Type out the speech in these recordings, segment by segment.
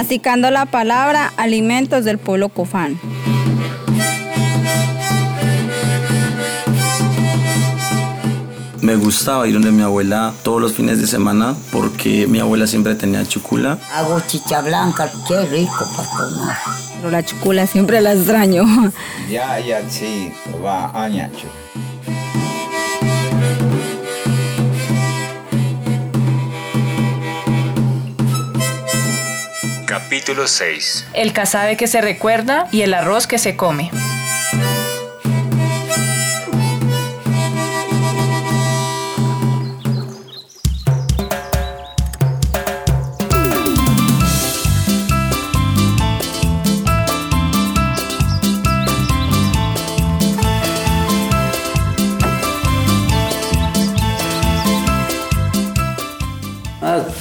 masticando la palabra alimentos del pueblo cofán. Me gustaba ir donde mi abuela todos los fines de semana porque mi abuela siempre tenía chucula. Hago chicha blanca, qué rico para tomar. Pero la chucula siempre la extraño. Ya, ya, sí, va añacho. Capítulo 6. El casabe que se recuerda y el arroz que se come.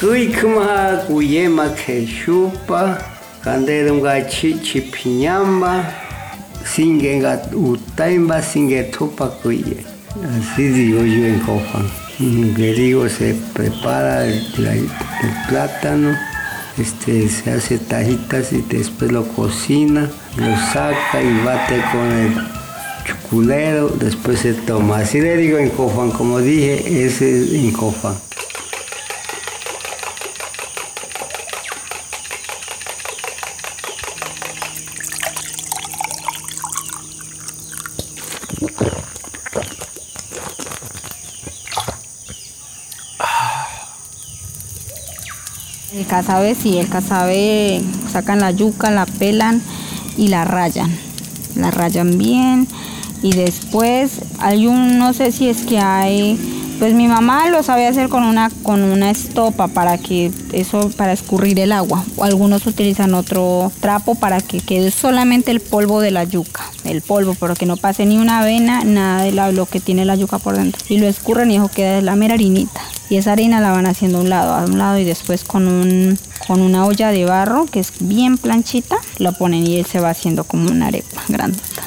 Kuykma kuyema keshupa kanderunga chichi piñamba singenga utaimba singe tupa kuye. Así digo yo en Cofán. Que digo, se prepara el, el plátano, este, se hace tajitas y después lo cocina, lo saca y bate con el chuculero, después se toma. Así le digo en Cofán, como dije, ese es en Cofán. El casabe sí, el casabe sacan la yuca, la pelan y la rayan. La rayan bien y después hay un, no sé si es que hay, pues mi mamá lo sabe hacer con una, con una estopa para que eso, para escurrir el agua. Algunos utilizan otro trapo para que quede solamente el polvo de la yuca, el polvo, pero que no pase ni una avena, nada de lo que tiene la yuca por dentro. Y lo escurren y eso queda la mera harinita. Y esa harina la van haciendo a un lado, a un lado y después con un con una olla de barro que es bien planchita, lo ponen y él se va haciendo como una arepa grandota.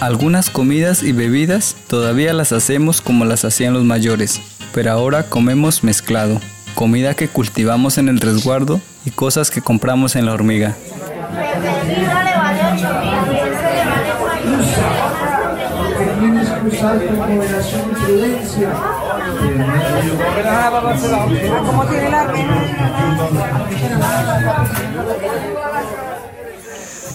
Algunas comidas y bebidas todavía las hacemos como las hacían los mayores, pero ahora comemos mezclado, comida que cultivamos en el resguardo y cosas que compramos en la hormiga.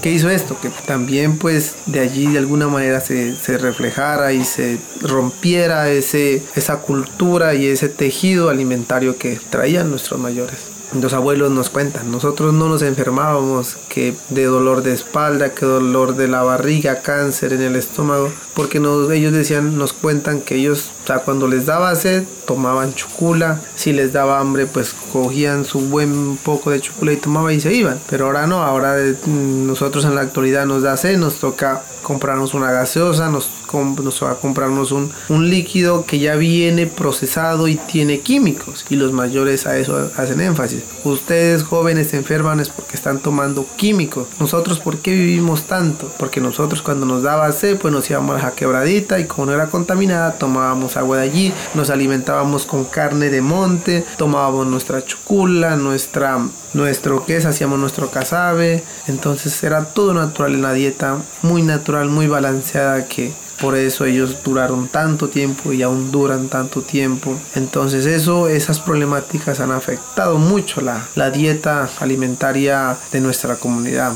¿Qué hizo esto? Que también pues de allí de alguna manera se, se reflejara y se rompiera ese, esa cultura y ese tejido alimentario que traían nuestros mayores. Los abuelos nos cuentan, nosotros no nos enfermábamos que de dolor de espalda, que dolor de la barriga, cáncer en el estómago, porque ellos decían, nos cuentan que ellos, cuando les daba sed, tomaban chucula, si les daba hambre, pues cogían su buen poco de chucula y tomaban y se iban. Pero ahora no, ahora eh, nosotros en la actualidad nos da sed, nos toca comprarnos una gaseosa, nos, nos va a comprarnos un, un líquido que ya viene procesado y tiene químicos. Y los mayores a eso hacen énfasis. Ustedes jóvenes se enferman es porque están tomando químicos. Nosotros, ¿por qué vivimos tanto? Porque nosotros cuando nos daba sed, pues nos íbamos a la quebradita y como no era contaminada, tomábamos agua de allí, nos alimentábamos con carne de monte, tomábamos nuestra chucula, nuestra nuestro queso, hacíamos nuestro casabe, entonces era todo natural en la dieta, muy natural, muy balanceada que por eso ellos duraron tanto tiempo y aún duran tanto tiempo. Entonces eso, esas problemáticas han afectado mucho la, la dieta alimentaria de nuestra comunidad.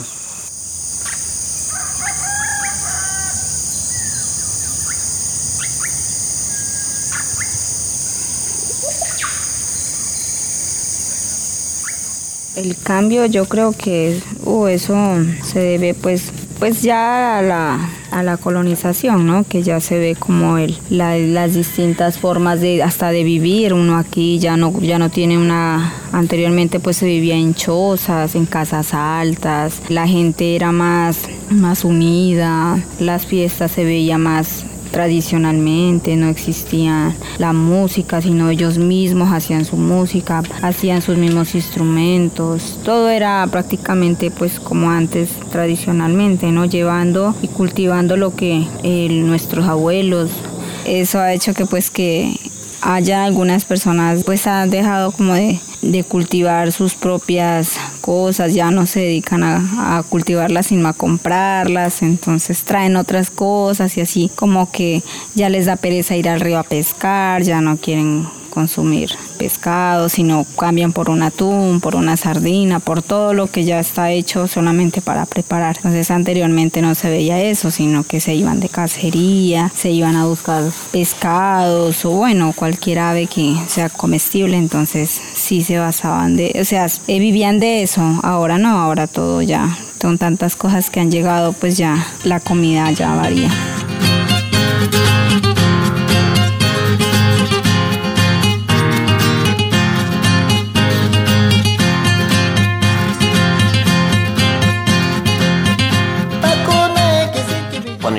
El cambio yo creo que uh, eso se debe pues pues ya a la, a la colonización, ¿no? Que ya se ve como el, la- las distintas formas de hasta de vivir. Uno aquí ya no ya no tiene una anteriormente pues se vivía en chozas, en casas altas. La gente era más más unida, las fiestas se veía más tradicionalmente, no existía la música, sino ellos mismos hacían su música, hacían sus mismos instrumentos, todo era prácticamente pues como antes tradicionalmente, ¿no? Llevando y cultivando lo que eh, nuestros abuelos, eso ha hecho que pues que haya algunas personas pues han dejado como de, de cultivar sus propias cosas, ya no se dedican a, a, cultivarlas sino a comprarlas, entonces traen otras cosas y así como que ya les da pereza ir al río a pescar, ya no quieren consumir pescado, sino cambian por un atún, por una sardina, por todo lo que ya está hecho solamente para preparar. Entonces anteriormente no se veía eso, sino que se iban de cacería, se iban a buscar pescados o bueno, cualquier ave que sea comestible, entonces sí se basaban de, o sea, eh, vivían de eso, ahora no, ahora todo ya, son tantas cosas que han llegado, pues ya la comida ya varía.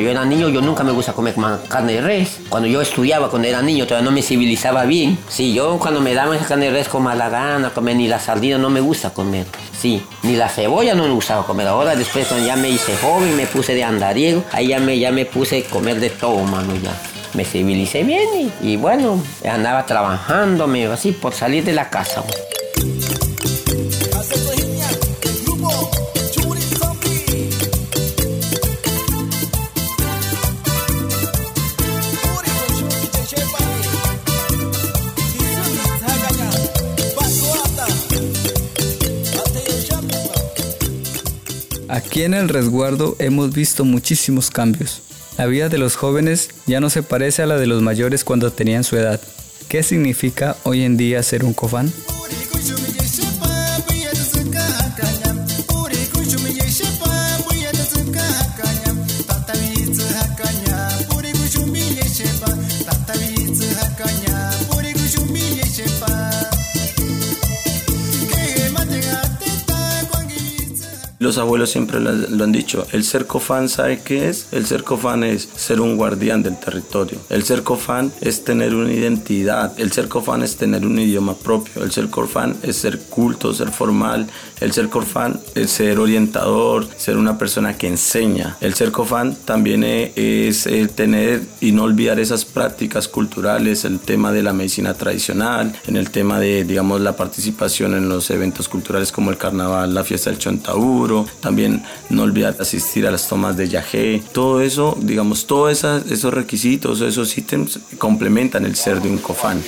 Yo era niño, yo nunca me gusta comer carne de res. Cuando yo estudiaba, cuando era niño, todavía no me civilizaba bien. Sí, yo cuando me daban esa carne de res como a la gana, comer ni la sardina, no me gusta comer. Sí, ni la cebolla no me gustaba comer. Ahora después cuando ya me hice joven, me puse de andariego, ahí ya me, ya me puse a comer de todo, mano, ya. Me civilicé bien y, y bueno, andaba trabajando, me, así, por salir de la casa. Aquí en el resguardo hemos visto muchísimos cambios. La vida de los jóvenes ya no se parece a la de los mayores cuando tenían su edad. ¿Qué significa hoy en día ser un cofán? Los abuelos siempre lo han dicho, el ser cofán, ¿sabe qué es? El ser cofán es ser un guardián del territorio. El ser cofán es tener una identidad. El ser cofán es tener un idioma propio. El ser cofán es ser culto, ser formal. El ser cofán es ser orientador, ser una persona que enseña. El ser cofán también es tener y no olvidar esas prácticas culturales, el tema de la medicina tradicional, en el tema de, digamos, la participación en los eventos culturales como el carnaval, la fiesta del Chontauro, también no olvidar asistir a las tomas de yagé, todo eso, digamos, todos esos requisitos, esos ítems complementan el ser de un cofán.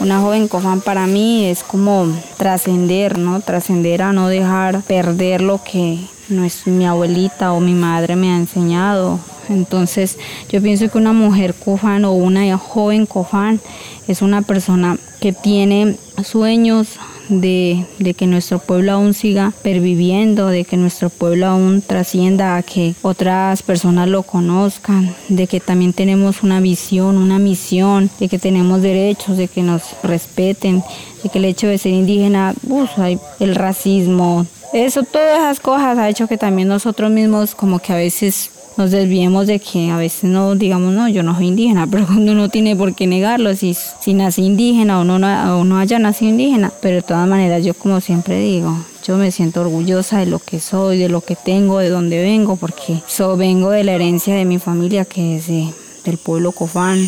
Una joven cofán para mí es como trascender, ¿no? Trascender a no dejar perder lo que no es mi abuelita o mi madre me ha enseñado. Entonces yo pienso que una mujer cofán o una joven cofán es una persona que tiene sueños, de, que nuestro pueblo aún siga perviviendo, de que nuestro pueblo aún trascienda a que otras personas lo conozcan, de que también tenemos una visión, una misión, de que tenemos derechos, de que nos respeten, de que el hecho de ser indígena, hay el racismo, eso, todas esas cosas ha hecho que también nosotros mismos como que a veces nos desviemos de que a veces no digamos, no, yo no soy indígena, pero uno tiene por qué negarlo, si, si nací indígena o no, o no haya nacido indígena, pero de todas maneras yo como siempre digo, yo me siento orgullosa de lo que soy, de lo que tengo, de dónde vengo, porque so, vengo de la herencia de mi familia que es del pueblo cofán.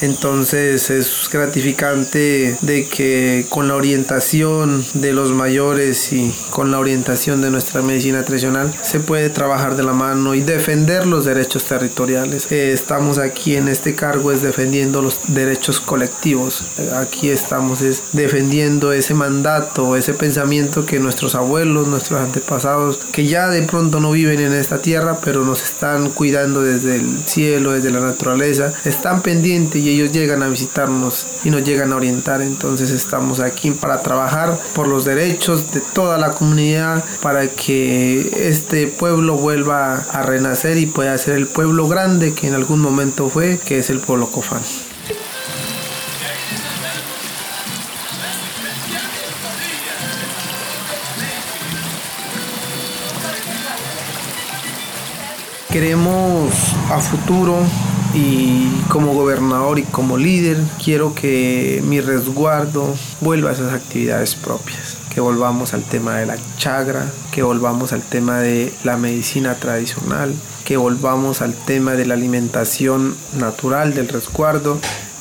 Entonces es gratificante de que con la orientación de los mayores y con la orientación de nuestra medicina tradicional se puede trabajar de la mano y defender los derechos territoriales. Eh, estamos aquí en este cargo es defendiendo los derechos colectivos. Aquí estamos es defendiendo ese mandato, ese pensamiento que nuestros abuelos, nuestros antepasados, que ya de pronto no viven en esta tierra, pero nos están cuidando desde el cielo, desde la naturaleza, están pendientes ellos llegan a visitarnos y nos llegan a orientar. Entonces estamos aquí para trabajar por los derechos de toda la comunidad para que este pueblo vuelva a renacer y pueda ser el pueblo grande que en algún momento fue, que es el pueblo Cofán. Queremos a futuro y como gobernador y como líder quiero que mi resguardo vuelva a esas actividades propias, que volvamos al tema de la chagra, que volvamos al tema de la medicina tradicional, que volvamos al tema de la alimentación natural del resguardo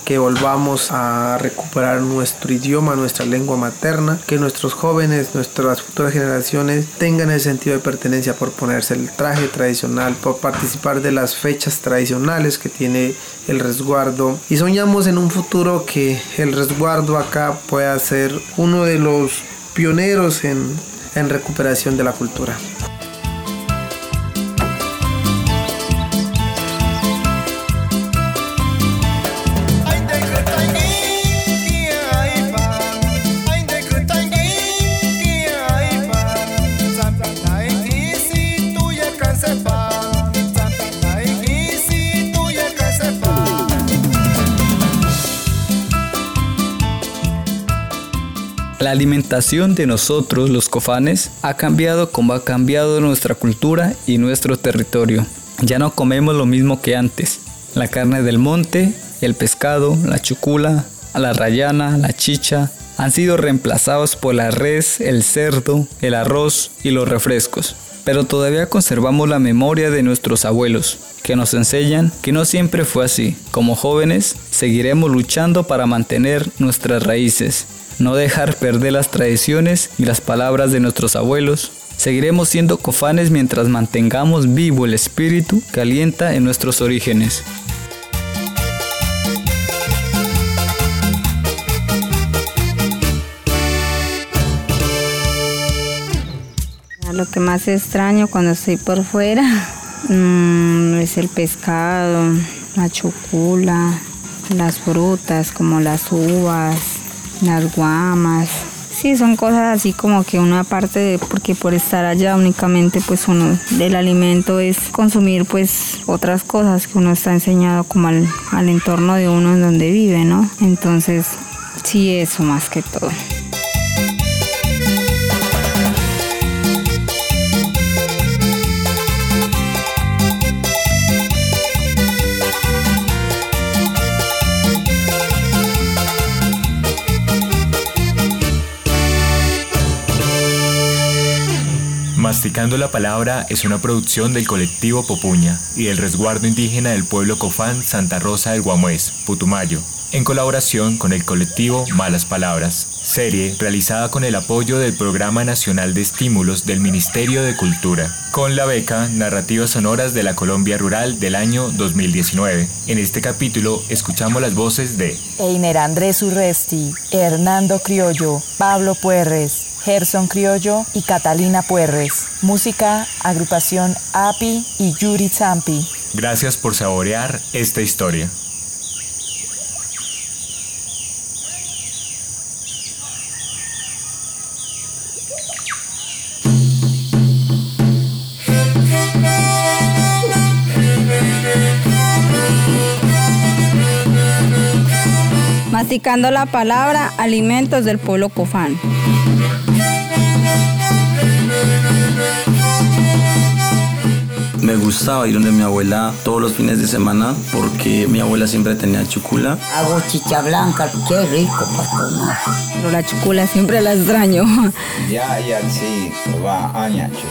que volvamos a recuperar nuestro idioma, nuestra lengua materna, que nuestros jóvenes, nuestras futuras generaciones tengan el sentido de pertenencia por ponerse el traje tradicional, por participar de las fechas tradicionales que tiene el resguardo y soñamos en un futuro que el resguardo acá pueda ser uno de los pioneros en, en recuperación de la cultura. La alimentación de nosotros, los cofanes, ha cambiado como ha cambiado nuestra cultura y nuestro territorio. Ya no comemos lo mismo que antes. La carne del monte, el pescado, la chucula, la rayana, la chicha, han sido reemplazados por la res, el cerdo, el arroz y los refrescos. Pero todavía conservamos la memoria de nuestros abuelos, que nos enseñan que no siempre fue así. Como jóvenes, seguiremos luchando para mantener nuestras raíces no dejar perder las tradiciones y las palabras de nuestros abuelos. Seguiremos siendo cofanes mientras mantengamos vivo el espíritu que alienta en nuestros orígenes. Lo que más extraño cuando estoy por fuera mm, es el pescado, la chucula, las frutas como las uvas, las guamas. Sí, son cosas así como que una parte de, porque por estar allá únicamente pues uno del alimento es consumir pues otras cosas que uno está enseñado como al, al entorno de uno en donde vive, ¿no? Entonces, sí, eso más que todo. La Palabra es una producción del colectivo Popuña y del resguardo indígena del pueblo Cofán Santa Rosa del Guamués, Putumayo, en colaboración con el colectivo Malas Palabras, serie realizada con el apoyo del Programa Nacional de Estímulos del Ministerio de Cultura, con la beca Narrativas Sonoras de la Colombia Rural del año 2019. En este capítulo escuchamos las voces de Einer Andrés Urresti, Hernando Criollo, Pablo Puerres, Gerson Criollo y Catalina Puerres. Música, agrupación API y Yuri Zampi. Gracias por saborear esta historia. Masticando la palabra, alimentos del pueblo cofán. Me gustaba ir donde mi abuela todos los fines de semana porque mi abuela siempre tenía chucula. Hago chicha blanca, qué rico para tomar. Pero la chucula siempre la extraño. Ya, ya, sí, va, añacho.